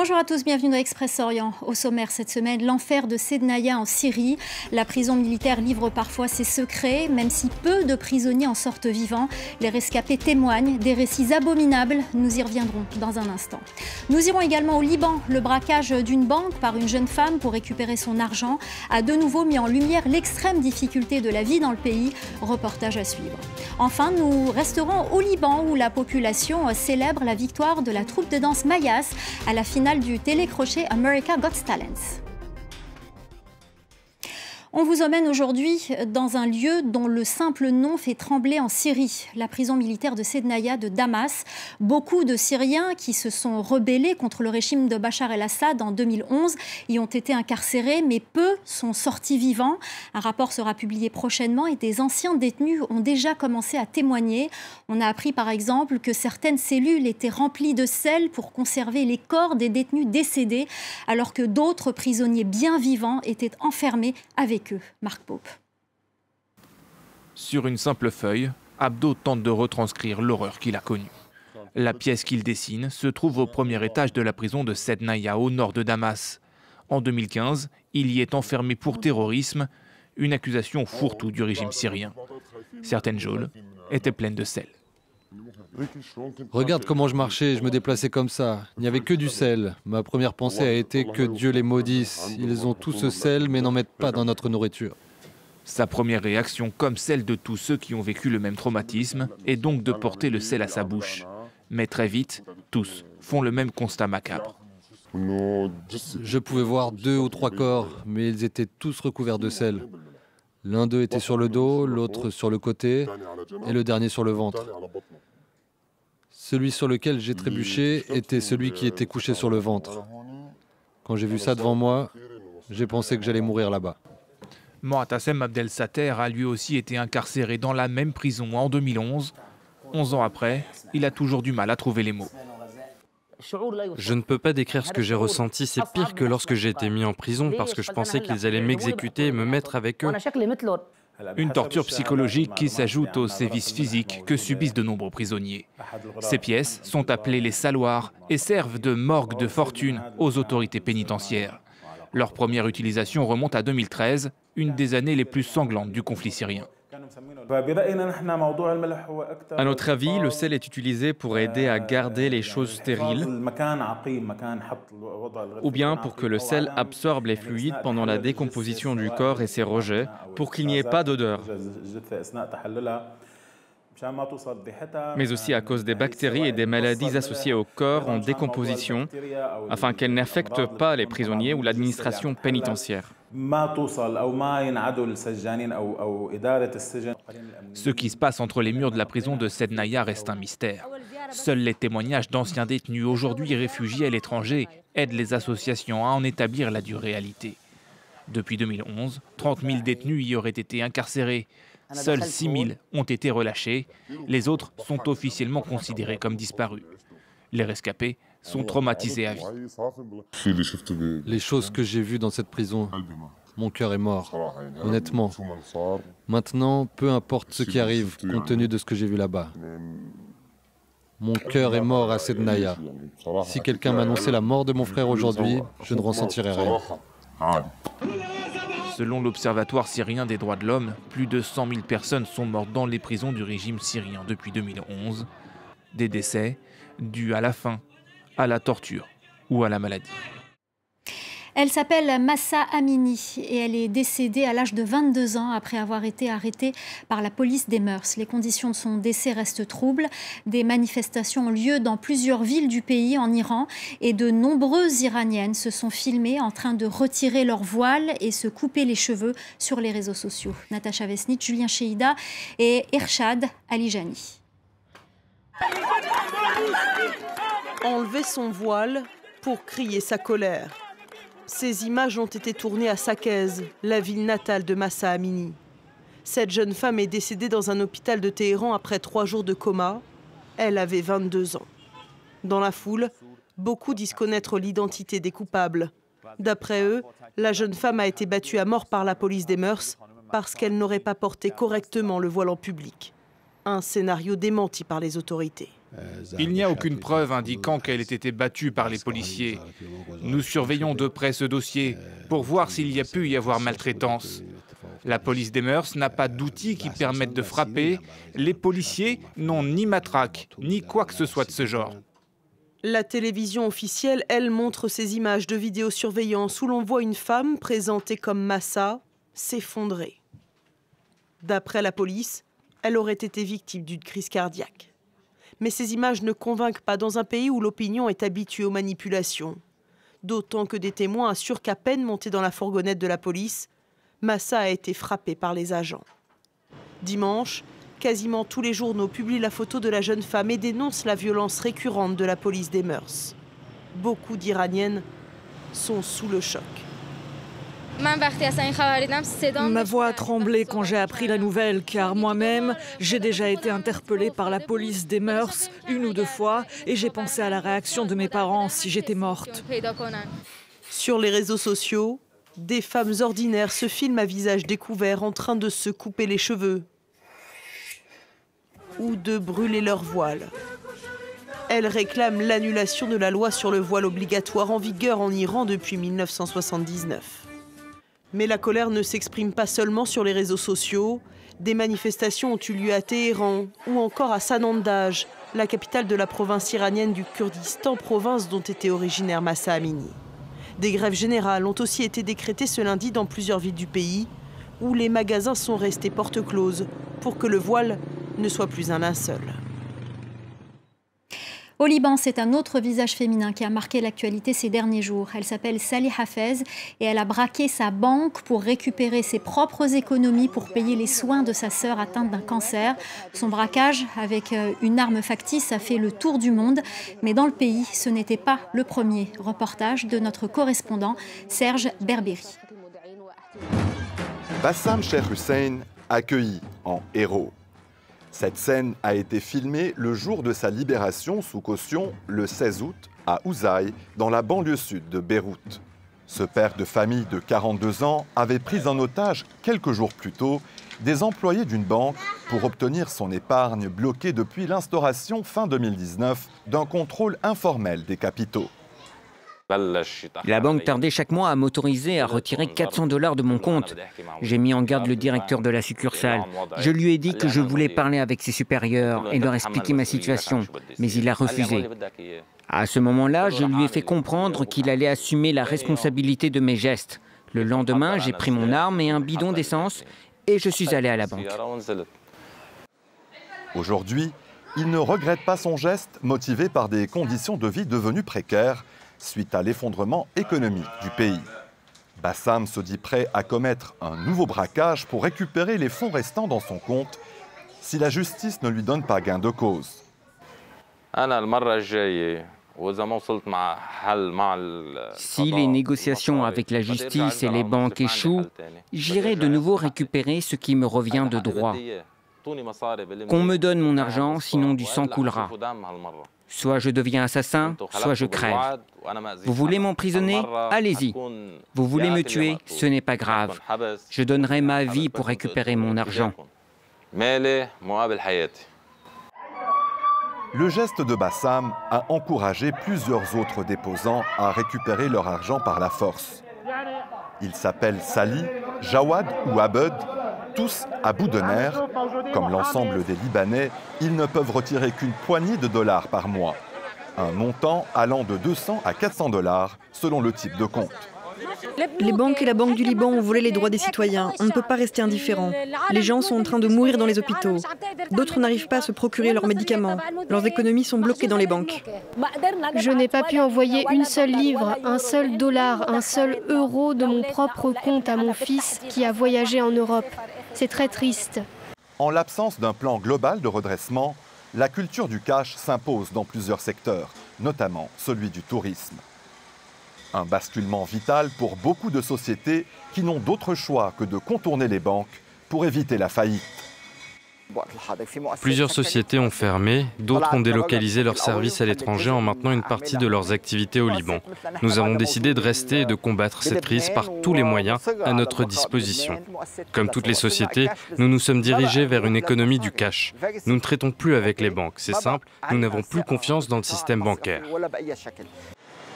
Bonjour à tous, bienvenue dans Express Orient. Au sommaire cette semaine, l'enfer de Sednaya en Syrie. La prison militaire livre parfois ses secrets, même si peu de prisonniers en sortent vivants. Les rescapés témoignent des récits abominables. Nous y reviendrons dans un instant. Nous irons également au Liban. Le braquage d'une banque par une jeune femme pour récupérer son argent a de nouveau mis en lumière l'extrême difficulté de la vie dans le pays. Reportage à suivre. Enfin, nous resterons au Liban où la population célèbre la victoire de la troupe de danse Mayas à la finale du télécrochet America Got Talents. On vous emmène aujourd'hui dans un lieu dont le simple nom fait trembler en Syrie, la prison militaire de Sednaya de Damas. Beaucoup de Syriens qui se sont rebellés contre le régime de Bachar el-Assad en 2011 y ont été incarcérés, mais peu sont sortis vivants. Un rapport sera publié prochainement et des anciens détenus ont déjà commencé à témoigner. On a appris par exemple que certaines cellules étaient remplies de sel pour conserver les corps des détenus décédés, alors que d'autres prisonniers bien vivants étaient enfermés avec Pope. Sur une simple feuille, Abdo tente de retranscrire l'horreur qu'il a connue. La pièce qu'il dessine se trouve au premier étage de la prison de Sednaya, au nord de Damas. En 2015, il y est enfermé pour terrorisme, une accusation fourre-tout du régime syrien. Certaines geôles étaient pleines de sel. Regarde comment je marchais, je me déplaçais comme ça. Il n'y avait que du sel. Ma première pensée a été que Dieu les maudisse. Ils ont tout ce sel, mais n'en mettent pas dans notre nourriture. Sa première réaction, comme celle de tous ceux qui ont vécu le même traumatisme, est donc de porter le sel à sa bouche. Mais très vite, tous font le même constat macabre. Je pouvais voir deux ou trois corps, mais ils étaient tous recouverts de sel. L'un d'eux était sur le dos, l'autre sur le côté, et le dernier sur le ventre. Celui sur lequel j'ai trébuché était celui qui était couché sur le ventre. Quand j'ai vu ça devant moi, j'ai pensé que j'allais mourir là-bas. Moatassem Abdel Sater a lui aussi été incarcéré dans la même prison en 2011. Onze ans après, il a toujours du mal à trouver les mots. Je ne peux pas décrire ce que j'ai ressenti. C'est pire que lorsque j'ai été mis en prison parce que je pensais qu'ils allaient m'exécuter et me mettre avec eux. Une torture psychologique qui s'ajoute aux sévices physiques que subissent de nombreux prisonniers. Ces pièces sont appelées les saloirs et servent de morgue de fortune aux autorités pénitentiaires. Leur première utilisation remonte à 2013, une des années les plus sanglantes du conflit syrien. À notre avis, le sel est utilisé pour aider à garder les choses stériles ou bien pour que le sel absorbe les fluides pendant la décomposition du corps et ses rejets pour qu'il n'y ait pas d'odeur. Mais aussi à cause des bactéries et des maladies associées au corps en décomposition, afin qu'elles n'affectent pas les prisonniers ou l'administration pénitentiaire. Ce qui se passe entre les murs de la prison de Sednaya reste un mystère. Seuls les témoignages d'anciens détenus aujourd'hui réfugiés à l'étranger aident les associations à en établir la dure réalité. Depuis 2011, 30 000 détenus y auraient été incarcérés. Seuls 6 000 ont été relâchés. Les autres sont officiellement considérés comme disparus. Les rescapés sont traumatisés à vie. Les choses que j'ai vues dans cette prison, mon cœur est mort, honnêtement. Maintenant, peu importe ce qui arrive, compte tenu de ce que j'ai vu là-bas. Mon cœur est mort à Sednaya. Si quelqu'un m'annonçait la mort de mon frère aujourd'hui, je ne ressentirais rien. Selon l'Observatoire syrien des droits de l'homme, plus de 100 000 personnes sont mortes dans les prisons du régime syrien depuis 2011. Des décès dus à la faim, à la torture ou à la maladie. Elle s'appelle Massa Amini et elle est décédée à l'âge de 22 ans après avoir été arrêtée par la police des mœurs. Les conditions de son décès restent troubles. Des manifestations ont lieu dans plusieurs villes du pays en Iran et de nombreuses Iraniennes se sont filmées en train de retirer leur voile et se couper les cheveux sur les réseaux sociaux. Natacha Vesnit, Julien Cheida et Ershad Alijani. Enlever son voile pour crier sa colère. Ces images ont été tournées à Sakez, la ville natale de Massa Amini. Cette jeune femme est décédée dans un hôpital de Téhéran après trois jours de coma. Elle avait 22 ans. Dans la foule, beaucoup disent connaître l'identité des coupables. D'après eux, la jeune femme a été battue à mort par la police des mœurs parce qu'elle n'aurait pas porté correctement le voile en public. Un scénario démenti par les autorités. Il n'y a aucune preuve indiquant qu'elle ait été battue par les policiers. Nous surveillons de près ce dossier pour voir s'il y a pu y avoir maltraitance. La police des mœurs n'a pas d'outils qui permettent de frapper. Les policiers n'ont ni matraque, ni quoi que ce soit de ce genre. La télévision officielle, elle, montre ces images de vidéosurveillance où l'on voit une femme présentée comme Massa s'effondrer. D'après la police, elle aurait été victime d'une crise cardiaque. Mais ces images ne convainquent pas dans un pays où l'opinion est habituée aux manipulations. D'autant que des témoins assurent qu'à peine monté dans la fourgonnette de la police, Massa a été frappé par les agents. Dimanche, quasiment tous les journaux publient la photo de la jeune femme et dénoncent la violence récurrente de la police des mœurs. Beaucoup d'Iraniennes sont sous le choc. Ma voix a tremblé quand j'ai appris la nouvelle, car moi-même, j'ai déjà été interpellée par la police des mœurs une ou deux fois, et j'ai pensé à la réaction de mes parents si j'étais morte. Sur les réseaux sociaux, des femmes ordinaires se filment à visage découvert en train de se couper les cheveux ou de brûler leur voile. Elles réclament l'annulation de la loi sur le voile obligatoire en vigueur en Iran depuis 1979. Mais la colère ne s'exprime pas seulement sur les réseaux sociaux. Des manifestations ont eu lieu à Téhéran ou encore à Sanandaj, la capitale de la province iranienne du Kurdistan, province dont était originaire Massa Amini. Des grèves générales ont aussi été décrétées ce lundi dans plusieurs villes du pays, où les magasins sont restés porte closes pour que le voile ne soit plus un linceul. Au Liban, c'est un autre visage féminin qui a marqué l'actualité ces derniers jours. Elle s'appelle Salih Hafez et elle a braqué sa banque pour récupérer ses propres économies pour payer les soins de sa sœur atteinte d'un cancer. Son braquage avec euh, une arme factice a fait le tour du monde, mais dans le pays, ce n'était pas le premier. Reportage de notre correspondant Serge Berberi. Bassam Cheikh Hussein accueilli en héros. Cette scène a été filmée le jour de sa libération sous caution le 16 août à Ouzaï, dans la banlieue sud de Beyrouth. Ce père de famille de 42 ans avait pris en otage quelques jours plus tôt des employés d'une banque pour obtenir son épargne bloquée depuis l'instauration fin 2019 d'un contrôle informel des capitaux. La banque tardait chaque mois à m'autoriser à retirer 400 dollars de mon compte. J'ai mis en garde le directeur de la succursale. Je lui ai dit que je voulais parler avec ses supérieurs et leur expliquer ma situation, mais il a refusé. À ce moment-là, je lui ai fait comprendre qu'il allait assumer la responsabilité de mes gestes. Le lendemain, j'ai pris mon arme et un bidon d'essence et je suis allé à la banque. Aujourd'hui, il ne regrette pas son geste motivé par des conditions de vie devenues précaires suite à l'effondrement économique du pays. Bassam se dit prêt à commettre un nouveau braquage pour récupérer les fonds restants dans son compte si la justice ne lui donne pas gain de cause. Si les négociations avec la justice et les banques échouent, j'irai de nouveau récupérer ce qui me revient de droit. Qu'on me donne mon argent, sinon du sang coulera. Soit je deviens assassin, soit je crève. Vous voulez m'emprisonner? Allez-y. Vous voulez me tuer? Ce n'est pas grave. Je donnerai ma vie pour récupérer mon argent. Le geste de Bassam a encouragé plusieurs autres déposants à récupérer leur argent par la force. Ils s'appellent Sali, Jawad ou Abed tous à bout de nerfs. Comme l'ensemble des Libanais, ils ne peuvent retirer qu'une poignée de dollars par mois. Un montant allant de 200 à 400 dollars selon le type de compte. Les banques et la Banque du Liban ont volé les droits des citoyens. On ne peut pas rester indifférent. Les gens sont en train de mourir dans les hôpitaux. D'autres n'arrivent pas à se procurer leurs médicaments. Leurs économies sont bloquées dans les banques. Je n'ai pas pu envoyer une seule livre, un seul dollar, un seul euro de mon propre compte à mon fils qui a voyagé en Europe. C'est très triste. En l'absence d'un plan global de redressement, la culture du cash s'impose dans plusieurs secteurs, notamment celui du tourisme. Un basculement vital pour beaucoup de sociétés qui n'ont d'autre choix que de contourner les banques pour éviter la faillite. Plusieurs sociétés ont fermé, d'autres ont délocalisé leurs services à l'étranger en maintenant une partie de leurs activités au Liban. Nous avons décidé de rester et de combattre cette crise par tous les moyens à notre disposition. Comme toutes les sociétés, nous nous sommes dirigés vers une économie du cash. Nous ne traitons plus avec les banques, c'est simple, nous n'avons plus confiance dans le système bancaire.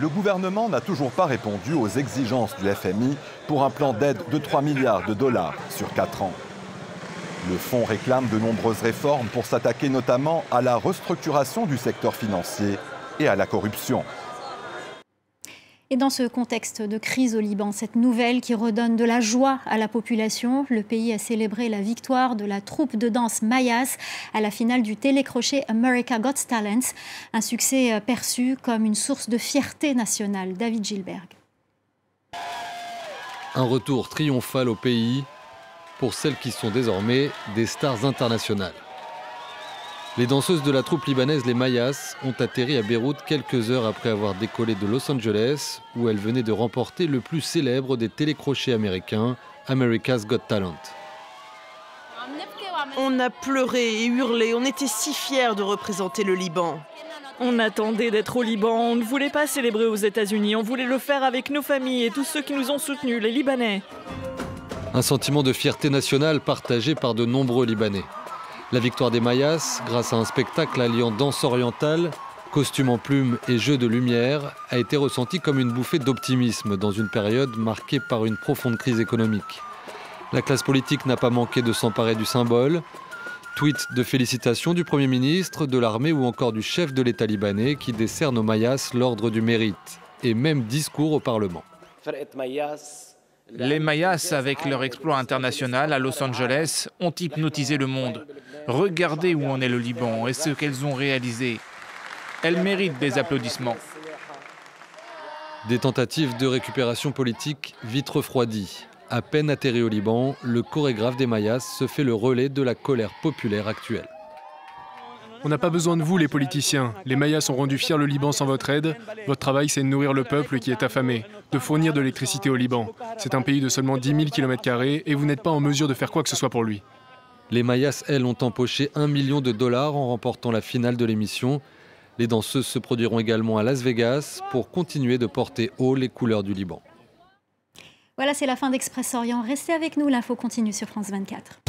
Le gouvernement n'a toujours pas répondu aux exigences du FMI pour un plan d'aide de 3 milliards de dollars sur 4 ans. Le fonds réclame de nombreuses réformes pour s'attaquer notamment à la restructuration du secteur financier et à la corruption. Et dans ce contexte de crise au Liban, cette nouvelle qui redonne de la joie à la population, le pays a célébré la victoire de la troupe de danse Mayas à la finale du télécrochet America Got Talent, un succès euh, perçu comme une source de fierté nationale. David Gilberg. Un retour triomphal au pays pour celles qui sont désormais des stars internationales. Les danseuses de la troupe libanaise Les Mayas ont atterri à Beyrouth quelques heures après avoir décollé de Los Angeles, où elles venaient de remporter le plus célèbre des télécrochets américains, America's Got Talent. On a pleuré et hurlé, on était si fiers de représenter le Liban. On attendait d'être au Liban, on ne voulait pas célébrer aux États-Unis, on voulait le faire avec nos familles et tous ceux qui nous ont soutenus, les Libanais. Un sentiment de fierté nationale partagé par de nombreux Libanais. La victoire des Mayas, grâce à un spectacle alliant danse orientale, costume en plumes et jeu de lumière, a été ressentie comme une bouffée d'optimisme dans une période marquée par une profonde crise économique. La classe politique n'a pas manqué de s'emparer du symbole. Tweet de félicitations du Premier ministre, de l'armée ou encore du chef de l'État libanais qui décerne aux Mayas l'ordre du mérite, et même discours au Parlement. Les Mayas, avec leur exploit international à Los Angeles, ont hypnotisé le monde. Regardez où en est le Liban et ce qu'elles ont réalisé. Elles méritent des applaudissements. Des tentatives de récupération politique vite refroidies. À peine atterri au Liban, le chorégraphe des Mayas se fait le relais de la colère populaire actuelle. On n'a pas besoin de vous, les politiciens. Les Mayas ont rendu fier le Liban sans votre aide. Votre travail, c'est de nourrir le peuple qui est affamé, de fournir de l'électricité au Liban. C'est un pays de seulement 10 000 km et vous n'êtes pas en mesure de faire quoi que ce soit pour lui. Les Mayas, elles, ont empoché un million de dollars en remportant la finale de l'émission. Les danseuses se produiront également à Las Vegas pour continuer de porter haut les couleurs du Liban. Voilà, c'est la fin d'Express Orient. Restez avec nous, l'info continue sur France 24.